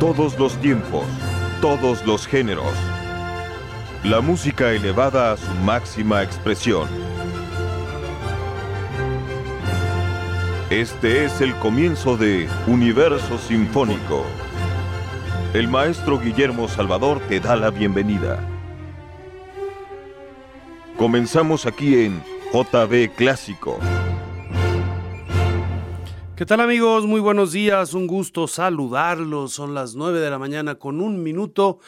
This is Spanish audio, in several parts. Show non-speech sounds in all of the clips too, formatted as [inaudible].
Todos los tiempos, todos los géneros. La música elevada a su máxima expresión. Este es el comienzo de Universo Sinfónico. El maestro Guillermo Salvador te da la bienvenida. Comenzamos aquí en JB Clásico. ¿Qué tal amigos? Muy buenos días, un gusto saludarlos. Son las 9 de la mañana con un minuto.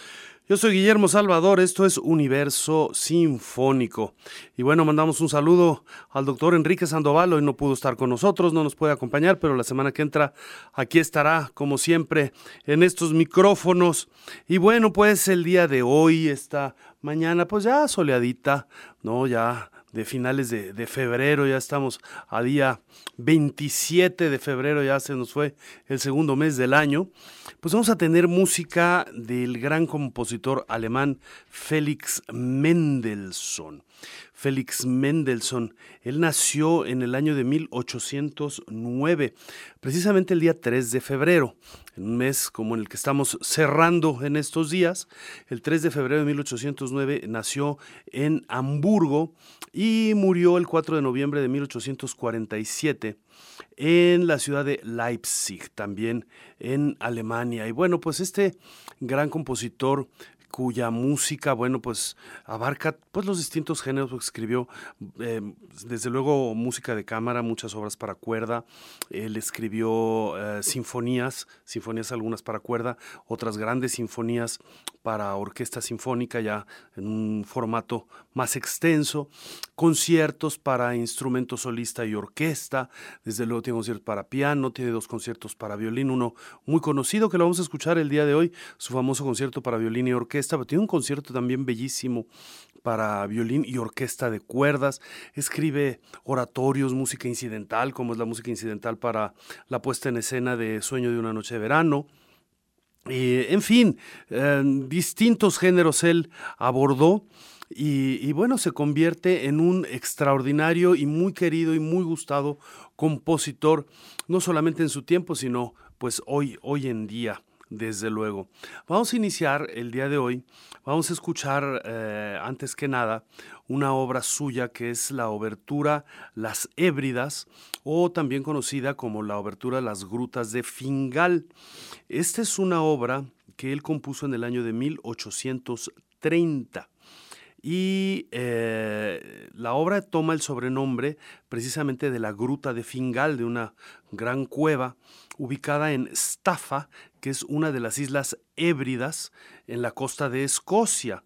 Yo soy Guillermo Salvador, esto es Universo Sinfónico. Y bueno, mandamos un saludo al doctor Enrique Sandoval, hoy no pudo estar con nosotros, no nos puede acompañar, pero la semana que entra aquí estará, como siempre, en estos micrófonos. Y bueno, pues el día de hoy, esta mañana, pues ya soleadita, ¿no? Ya de finales de, febrero, ya estamos a día 27 de febrero, ya se nos fue el segundo mes del año, pues vamos a tener música del gran compositor alemán Felix Mendelssohn. Félix Mendelssohn. Él nació en el año de 1809, precisamente el día 3 de febrero, en un mes como en el que estamos cerrando en estos días. El 3 de febrero de 1809 nació en Hamburgo y murió el 4 de noviembre de 1847 en la ciudad de Leipzig, también en Alemania. Y bueno, pues este gran compositor cuya música, bueno, pues abarca pues los distintos géneros, escribió eh, desde luego música de cámara, muchas obras para cuerda, él escribió eh, sinfonías, sinfonías algunas para cuerda, otras grandes sinfonías para orquesta sinfónica ya en un formato más extenso, conciertos para instrumento solista y orquesta, desde luego tiene conciertos para piano, tiene dos conciertos para violín, uno muy conocido que lo vamos a escuchar el día de hoy, su famoso concierto para violín y orquesta, pero tiene un concierto también bellísimo para violín y orquesta de cuerdas, escribe oratorios, música incidental, como es la música incidental para la puesta en escena de Sueño de una noche de verano, en fin, distintos géneros él abordó y, bueno, se convierte en un extraordinario y muy querido y muy gustado compositor, no solamente en su tiempo, sino pues hoy, hoy en día desde luego. Vamos a iniciar el día de hoy, vamos a escuchar eh, antes que nada una obra suya que es la obertura Las Hébridas o también conocida como la obertura Las Grutas de Fingal. Esta es una obra que él compuso en el año de 1830. Y eh, la obra toma el sobrenombre precisamente de la Gruta de Fingal, de una gran cueva ubicada en Staffa, que es una de las islas Hébridas en la costa de Escocia.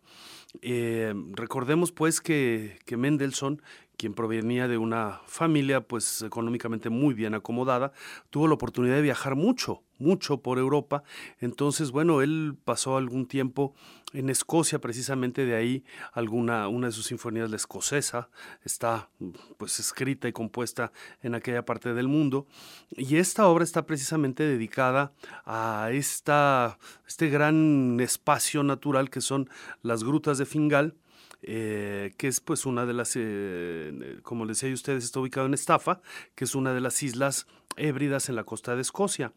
Eh, recordemos pues que, que Mendelssohn quien provenía de una familia pues económicamente muy bien acomodada, tuvo la oportunidad de viajar mucho, mucho por Europa. Entonces, bueno, él pasó algún tiempo en Escocia, precisamente de ahí alguna una de sus sinfonías, la escocesa, está pues escrita y compuesta en aquella parte del mundo. Y esta obra está precisamente dedicada a esta, este gran espacio natural que son las grutas de Fingal eh, que es pues una de las, eh, como les decía ustedes, está ubicado en Estafa, que es una de las islas hébridas en la costa de Escocia.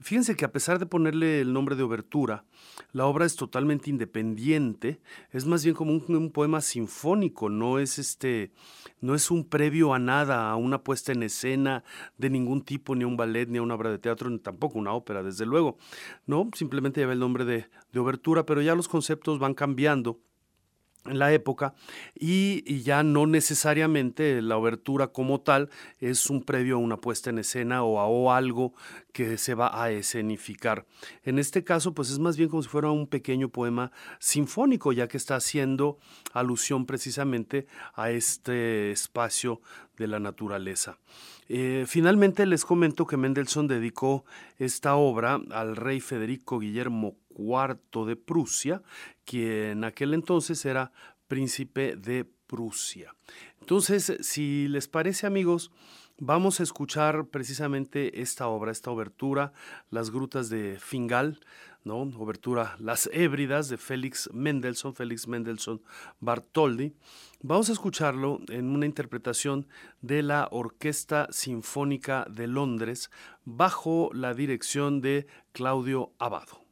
Fíjense que a pesar de ponerle el nombre de obertura, la obra es totalmente independiente, es más bien como un, poema sinfónico, no es este, no es un previo a nada, a una puesta en escena de ningún tipo, ni a un ballet, ni a una obra de teatro, ni tampoco una ópera, desde luego. No, simplemente lleva el nombre de, de obertura, pero ya los conceptos van cambiando en la época y, ya no necesariamente la obertura como tal es un previo a una puesta en escena o a algo que se va a escenificar. En este caso, pues es más bien como si fuera un pequeño poema sinfónico, ya que está haciendo alusión precisamente a este espacio de la naturaleza. Eh, finalmente les comento que Mendelssohn dedicó esta obra al rey Federico Guillermo IV de Prusia, quien en aquel entonces era príncipe de Prusia. Entonces, si les parece amigos, vamos a escuchar precisamente esta obra, esta obertura, Las Grutas de Fingal, Obertura Las Hébridas de Félix Mendelssohn, Félix Mendelssohn Bartoldi. Vamos a escucharlo en una interpretación de la Orquesta Sinfónica de Londres bajo la dirección de Claudio Abado.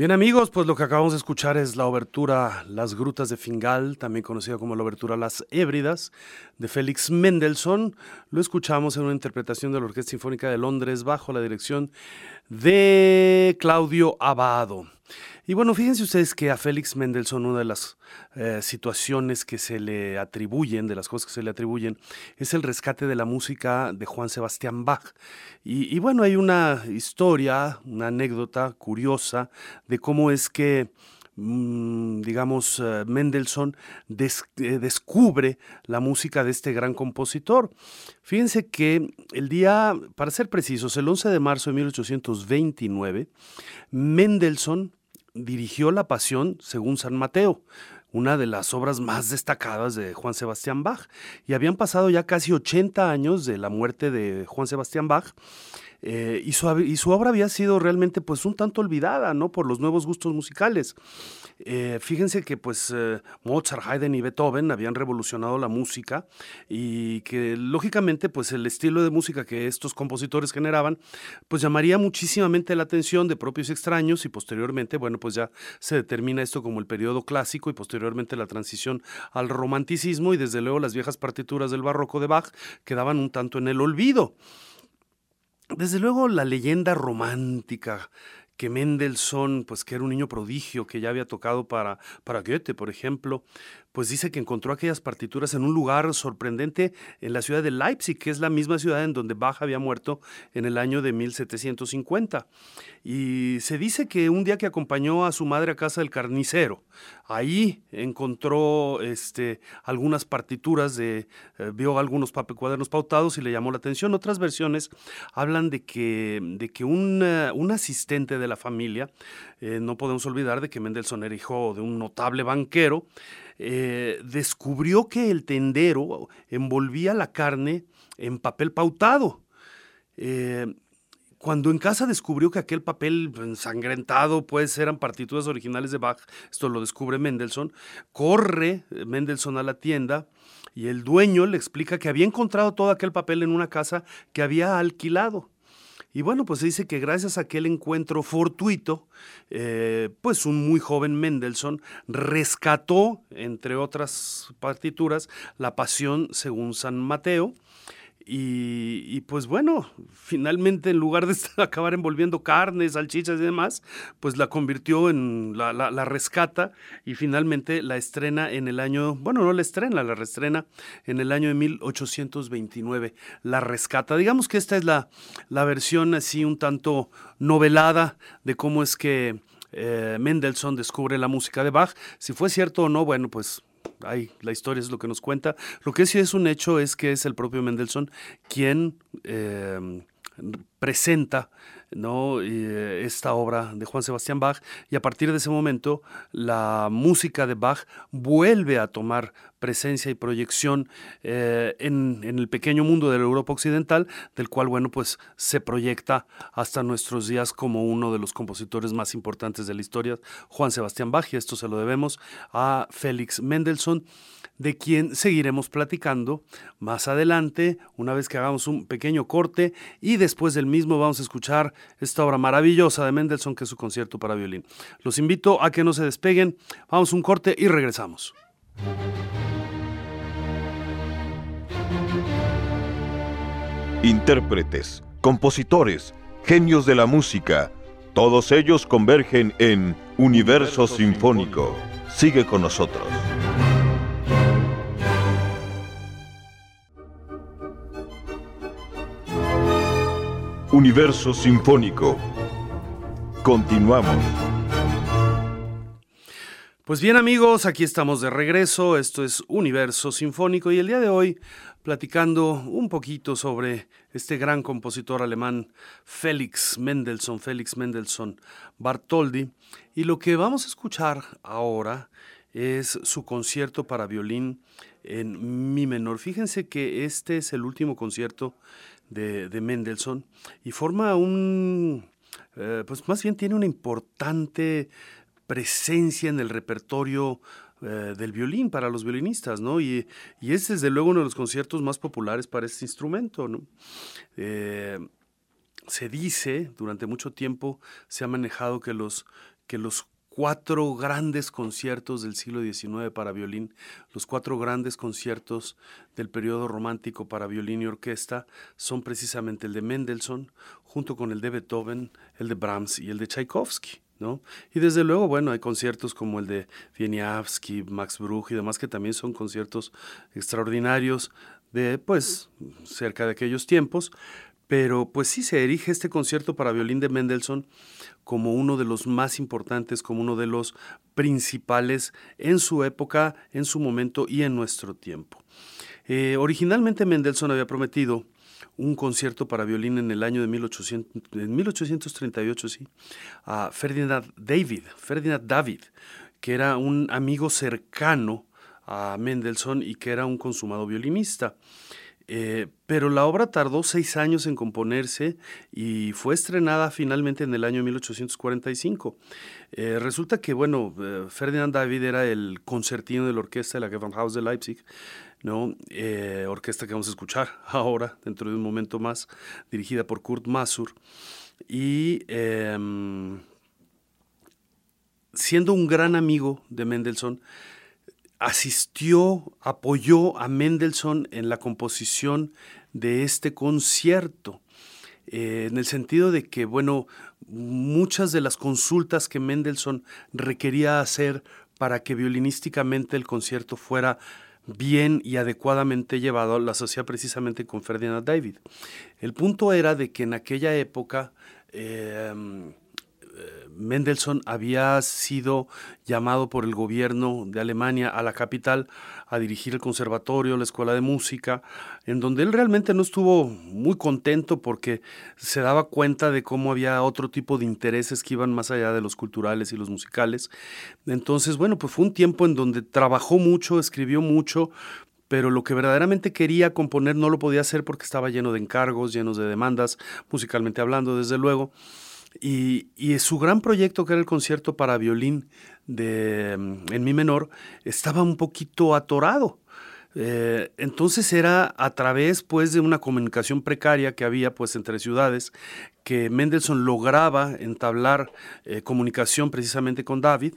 Bien amigos, pues lo que acabamos de escuchar es la obertura Las Grutas de Fingal, también conocida como la obertura Las Hébridas, de Félix Mendelssohn. Lo escuchamos en una interpretación de la Orquesta Sinfónica de Londres bajo la dirección de Claudio Abado. Y bueno, fíjense ustedes que a Félix Mendelssohn una de las eh, situaciones que se le atribuyen, de las cosas que se le atribuyen, es el rescate de la música de Juan Sebastián Bach. Y, bueno, hay una historia, una anécdota curiosa de cómo es que mm, digamos, eh, Mendelssohn eh, descubre la música de este gran compositor. Fíjense que el día, para ser precisos, el 11 de marzo de 1829, Mendelssohn dirigió La Pasión según San Mateo, una de las obras más destacadas de Juan Sebastián Bach. Y habían pasado ya casi 80 años de la muerte de Juan Sebastián Bach eh, y, su, obra había sido realmente pues un tanto olvidada, ¿no? Por los nuevos gustos musicales. Eh, fíjense que pues eh, Mozart, Haydn y Beethoven habían revolucionado la música y que lógicamente pues el estilo de música que estos compositores generaban pues llamaría muchísimamente la atención de propios extraños y posteriormente, bueno, pues ya se determina esto como el periodo clásico y posteriormente la transición al romanticismo y desde luego las viejas partituras del barroco de Bach quedaban un tanto en el olvido. Desde luego la leyenda romántica que Mendelssohn, pues que era un niño prodigio, que ya había tocado para, para Goethe, por ejemplo, pues dice que encontró aquellas partituras en un lugar sorprendente en la ciudad de Leipzig, que es la misma ciudad en donde Bach había muerto en el año de 1750. Y se dice que un día que acompañó a su madre a casa del carnicero, ahí encontró este, algunas partituras, de, eh, vio algunos cuadernos pautados y le llamó la atención. Otras versiones hablan de que, de que un, un asistente de la familia, eh, no podemos olvidar de que Mendelssohn era hijo de un notable banquero, eh, descubrió que el tendero envolvía la carne en papel pautado. Eh, cuando en casa descubrió que aquel papel ensangrentado pues eran partituras originales de Bach, esto lo descubre Mendelssohn, corre Mendelssohn a la tienda y el dueño le explica que había encontrado todo aquel papel en una casa que había alquilado. Y bueno, pues se dice que gracias a aquel encuentro fortuito, eh, pues un muy joven Mendelssohn rescató, entre otras partituras, la Pasión según San Mateo, y, pues bueno, finalmente en lugar de [laughs] acabar envolviendo carnes, salchichas y demás, pues la convirtió en, la, rescata y finalmente la estrena en el año, bueno, no la estrena, la reestrena en el año de 1829, la rescata. Digamos que esta es la, la versión así un tanto novelada de cómo es que eh, Mendelssohn descubre la música de Bach. Si fue cierto o no, bueno, pues la historia es lo que nos cuenta. Lo que sí es un hecho es que es el propio Mendelssohn quien eh, presenta ¿no? Eh, esta obra de Juan Sebastián Bach y a partir de ese momento la música de Bach vuelve a tomar presencia y proyección eh, en, el pequeño mundo de la Europa Occidental, del cual, bueno, pues se proyecta hasta nuestros días como uno de los compositores más importantes de la historia, Juan Sebastián Bach, y esto se lo debemos a Félix Mendelssohn de quien seguiremos platicando más adelante, una vez que hagamos un pequeño corte y después del mismo vamos a escuchar esta obra maravillosa de Mendelssohn que es su concierto para violín. Los invito a que no se despeguen, vamos un corte y regresamos. Intérpretes, compositores, genios de la música, todos ellos convergen en Universo Sinfónico. Sigue con nosotros. Universo Sinfónico. Continuamos. Pues bien amigos, aquí estamos de regreso, esto es Universo Sinfónico y el día de hoy platicando un poquito sobre este gran compositor alemán Felix Mendelssohn, Felix Mendelssohn Bartholdy y lo que vamos a escuchar ahora es su concierto para violín en mi menor. Fíjense que este es el último concierto de, Mendelssohn y forma un, eh, pues más bien tiene una importante presencia en el repertorio eh, del violín para los violinistas, ¿no? Y, y, es desde luego uno de los conciertos más populares para este instrumento, ¿no? Eh, se dice, durante mucho tiempo se ha manejado que los que los cuatro grandes conciertos del siglo XIX para violín, los cuatro grandes conciertos del periodo romántico para violín y orquesta son precisamente el de Mendelssohn, junto con el de Beethoven, el de Brahms y el de Tchaikovsky. Y desde luego, bueno, hay conciertos como el de Wieniawski, Max Bruch y demás que también son conciertos extraordinarios de, pues, cerca de aquellos tiempos, pero pues sí se erige este concierto para violín de Mendelssohn como uno de los más importantes, como uno de los principales en su época, en su momento y en nuestro tiempo. Eh, originalmente Mendelssohn había prometido un concierto para violín en el año de 1838, sí, a Ferdinand David, Ferdinand David, que era un amigo cercano a Mendelssohn y que era un consumado violinista. Eh, pero la obra tardó seis años en componerse y fue estrenada finalmente en el año 1845. Eh, resulta que, bueno, eh, Ferdinand David era el concertino de la orquesta de la Gewandhaus de Leipzig, ¿no? orquesta que vamos a escuchar [laughs] ahora, dentro de un momento más, dirigida por Kurt Masur. Y em, siendo un gran amigo de Mendelssohn, asistió, apoyó a Mendelssohn en la composición de este concierto, eh, en el sentido de que, bueno, muchas de las consultas que Mendelssohn requería hacer para que violinísticamente el concierto fuera bien y adecuadamente llevado, las hacía precisamente con Ferdinand David. El punto era de que en aquella época eh, Mendelssohn había sido llamado por el gobierno de Alemania a la capital a dirigir el conservatorio, la escuela de música, en donde él realmente no estuvo muy contento porque se daba cuenta de cómo había otro tipo de intereses que iban más allá de los culturales y los musicales. Entonces, bueno, pues fue un tiempo en donde trabajó mucho, escribió mucho, pero lo que verdaderamente quería componer no lo podía hacer porque estaba lleno de encargos, llenos de demandas, musicalmente hablando, desde luego. Y, su gran proyecto, que era el concierto para violín de, mm, en mi menor, estaba un poquito atorado. Eh, entonces era a través pues de una comunicación precaria que había pues entre ciudades que Mendelssohn lograba entablar eh, comunicación precisamente con David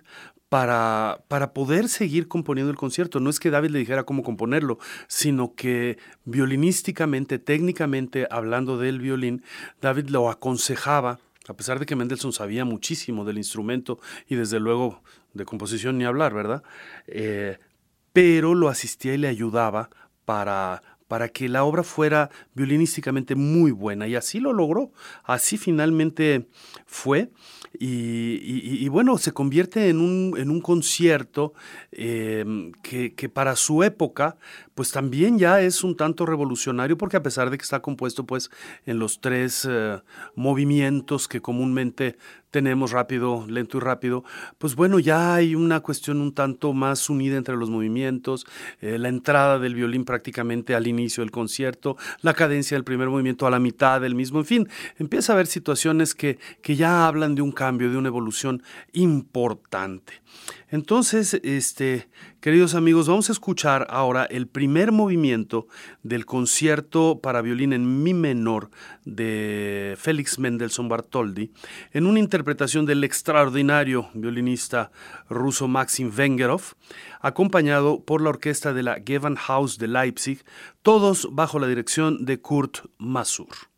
para, para poder seguir componiendo el concierto. No es que David le dijera cómo componerlo, sino que violinísticamente, técnicamente, hablando del violín, David lo aconsejaba a pesar de que Mendelssohn sabía muchísimo del instrumento y desde luego de composición ni hablar, ¿verdad? Eh, pero lo asistía y le ayudaba para, para que la obra fuera violinísticamente muy buena. Y así lo logró, así finalmente fue. Y, bueno, se convierte en un, en un concierto que, que, para su época pues también ya es un tanto revolucionario porque a pesar de que está compuesto pues en los tres eh, movimientos que comúnmente tenemos rápido, lento y rápido, pues bueno, ya hay una cuestión un tanto más unida entre los movimientos, eh, la entrada del violín prácticamente al inicio del concierto, la cadencia del primer movimiento a la mitad del mismo, en fin, empieza a haber situaciones que, que ya hablan de un cambio, de una evolución importante. Entonces, este, queridos amigos, vamos a escuchar ahora el primer movimiento del concierto para violín en mi menor de Félix Mendelssohn Bartholdy, en una interpretación del extraordinario violinista ruso Maxim Vengerov, acompañado por la orquesta de la Gewandhaus de Leipzig, todos bajo la dirección de Kurt Masur.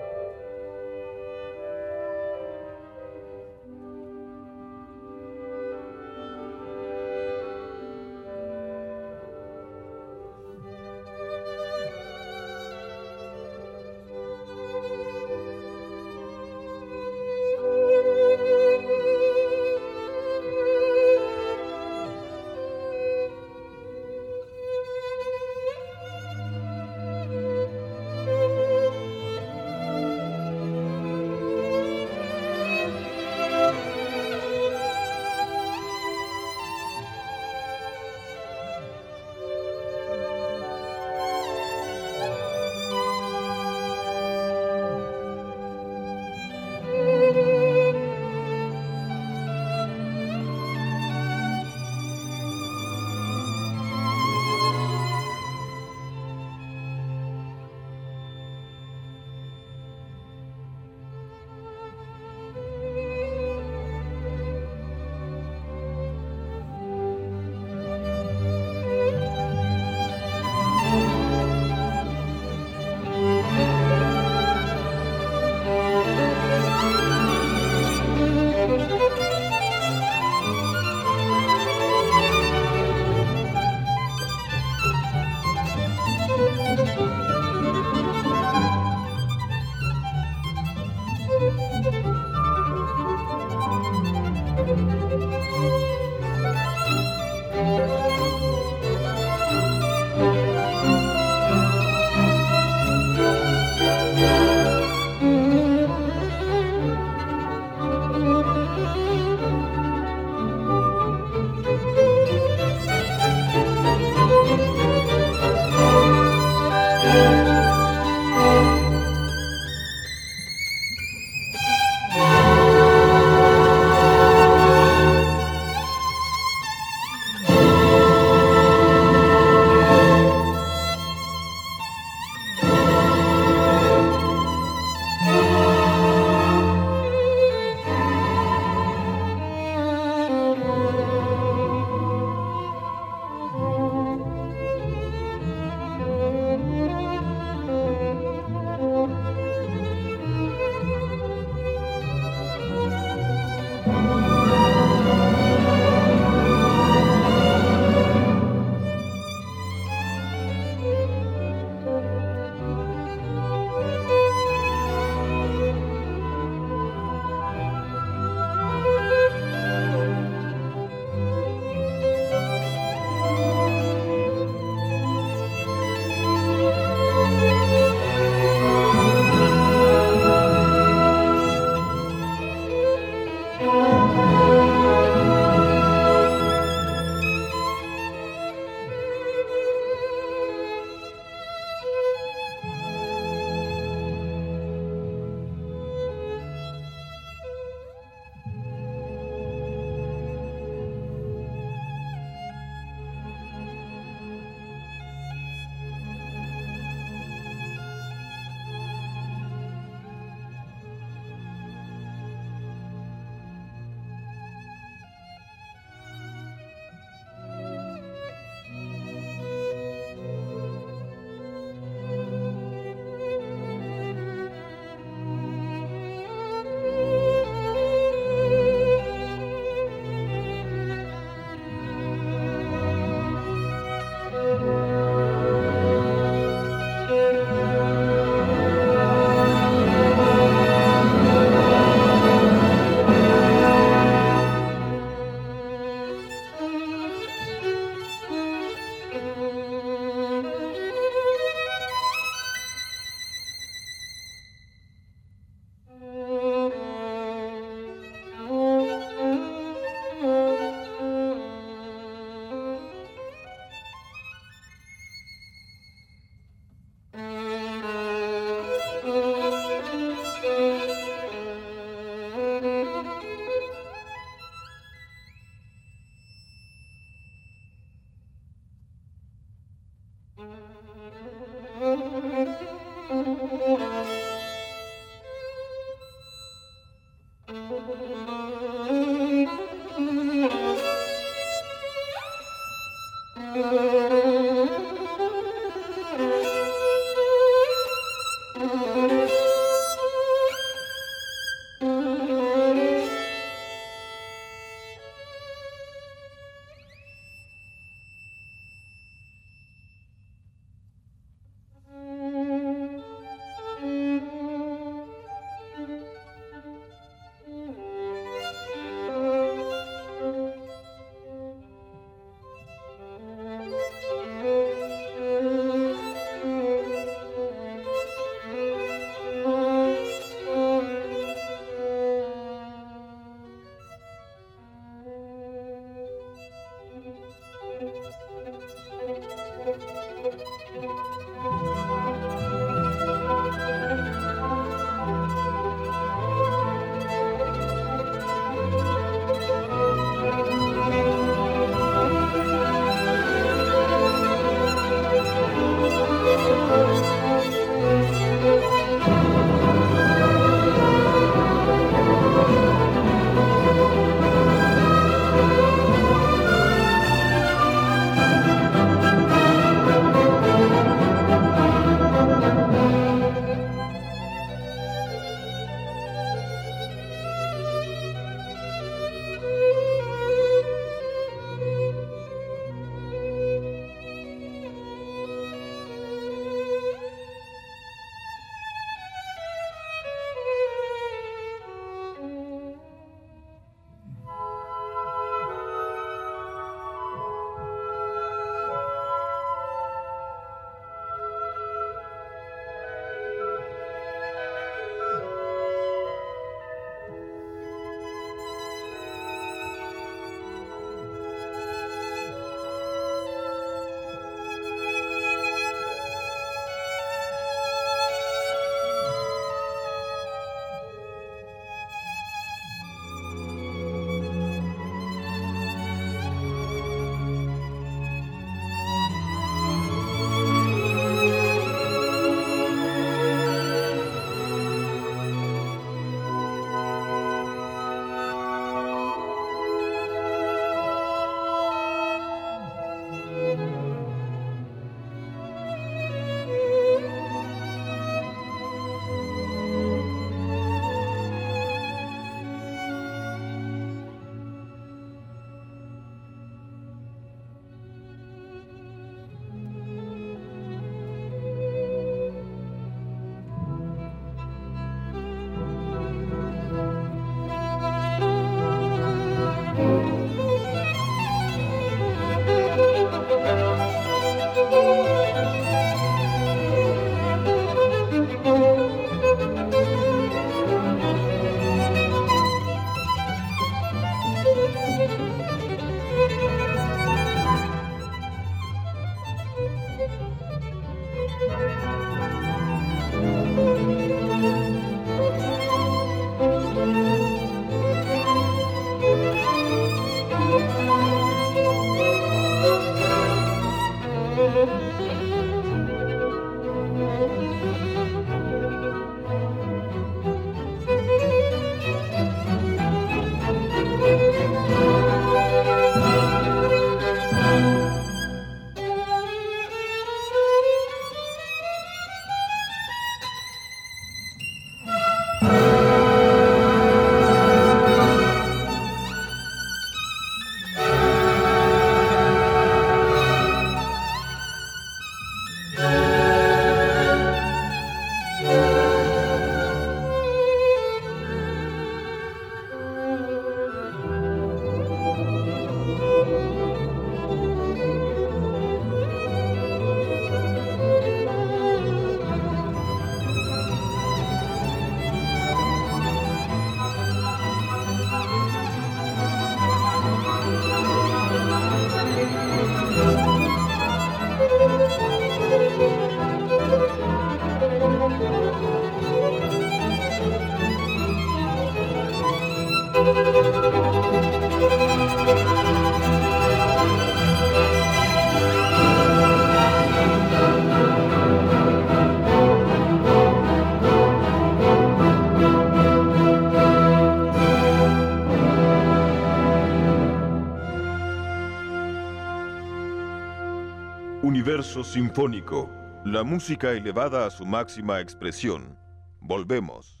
Universo Sinfónico, la música elevada a su máxima expresión. Volvemos.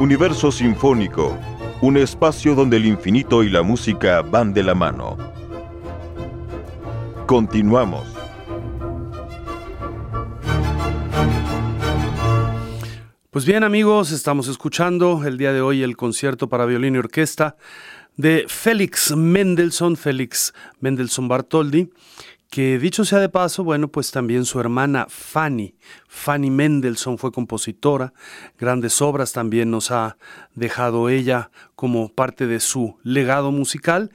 Universo Sinfónico, un espacio donde el infinito y la música van de la mano. Continuamos. Pues bien amigos, estamos escuchando el día de hoy el concierto para violín y orquesta de Félix Mendelssohn, Félix Mendelssohn Bartholdy, que dicho sea de paso, bueno, pues también su hermana Fanny, Fanny Mendelssohn fue compositora, grandes obras también nos ha dejado ella como parte de su legado musical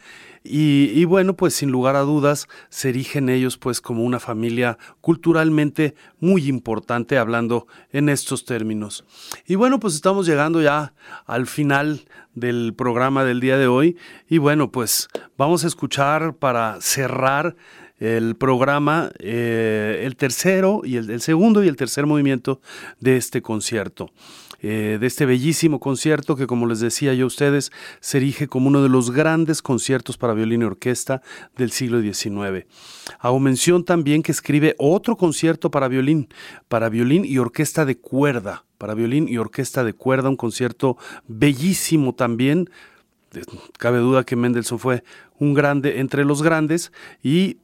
y, bueno, pues sin lugar a dudas se erigen ellos pues como una familia culturalmente muy importante hablando en estos términos. Y bueno, pues estamos llegando ya al final del programa del día de hoy y bueno, pues vamos a escuchar para cerrar el programa, eh, el tercero y el, segundo y el tercer movimiento de este concierto. Eh, de este bellísimo concierto que, como les decía yo a ustedes, se erige como uno de los grandes conciertos para violín y orquesta del siglo XIX. Hago mención también que escribe otro concierto para violín, para violín y orquesta de cuerda, para violín y orquesta de cuerda, un concierto bellísimo también. Cabe duda que Mendelssohn fue un grande entre los grandes y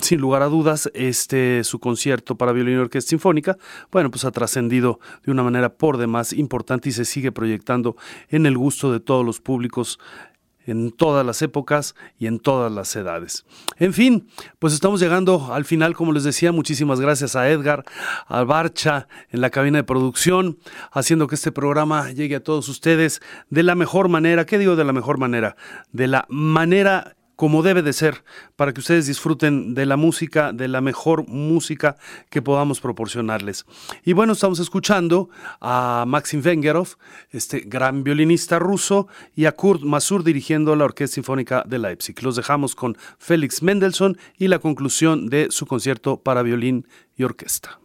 sin lugar a dudas, este su concierto para violín y orquesta sinfónica, bueno, pues ha trascendido de una manera por demás importante y se sigue proyectando en el gusto de todos los públicos en todas las épocas y en todas las edades. En fin, pues estamos llegando al final, como les decía, muchísimas gracias a Edgar, a Barcha en la cabina de producción, haciendo que este programa llegue a todos ustedes de la mejor manera. ¿Qué digo de la mejor manera? De la manera como debe de ser, para que ustedes disfruten de la música, de la mejor música que podamos proporcionarles. Y bueno, estamos escuchando a Maxim Vengerov, este gran violinista ruso, y a Kurt Masur dirigiendo la Orquesta Sinfónica de Leipzig. Los dejamos con Félix Mendelssohn y la conclusión de su concierto para violín y orquesta.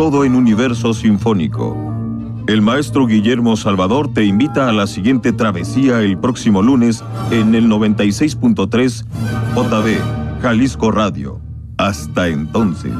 Todo en Universo Sinfónico. El maestro Guillermo Salvador te invita a la siguiente travesía el próximo lunes en el 96.3 JB, Jalisco Radio. Hasta entonces.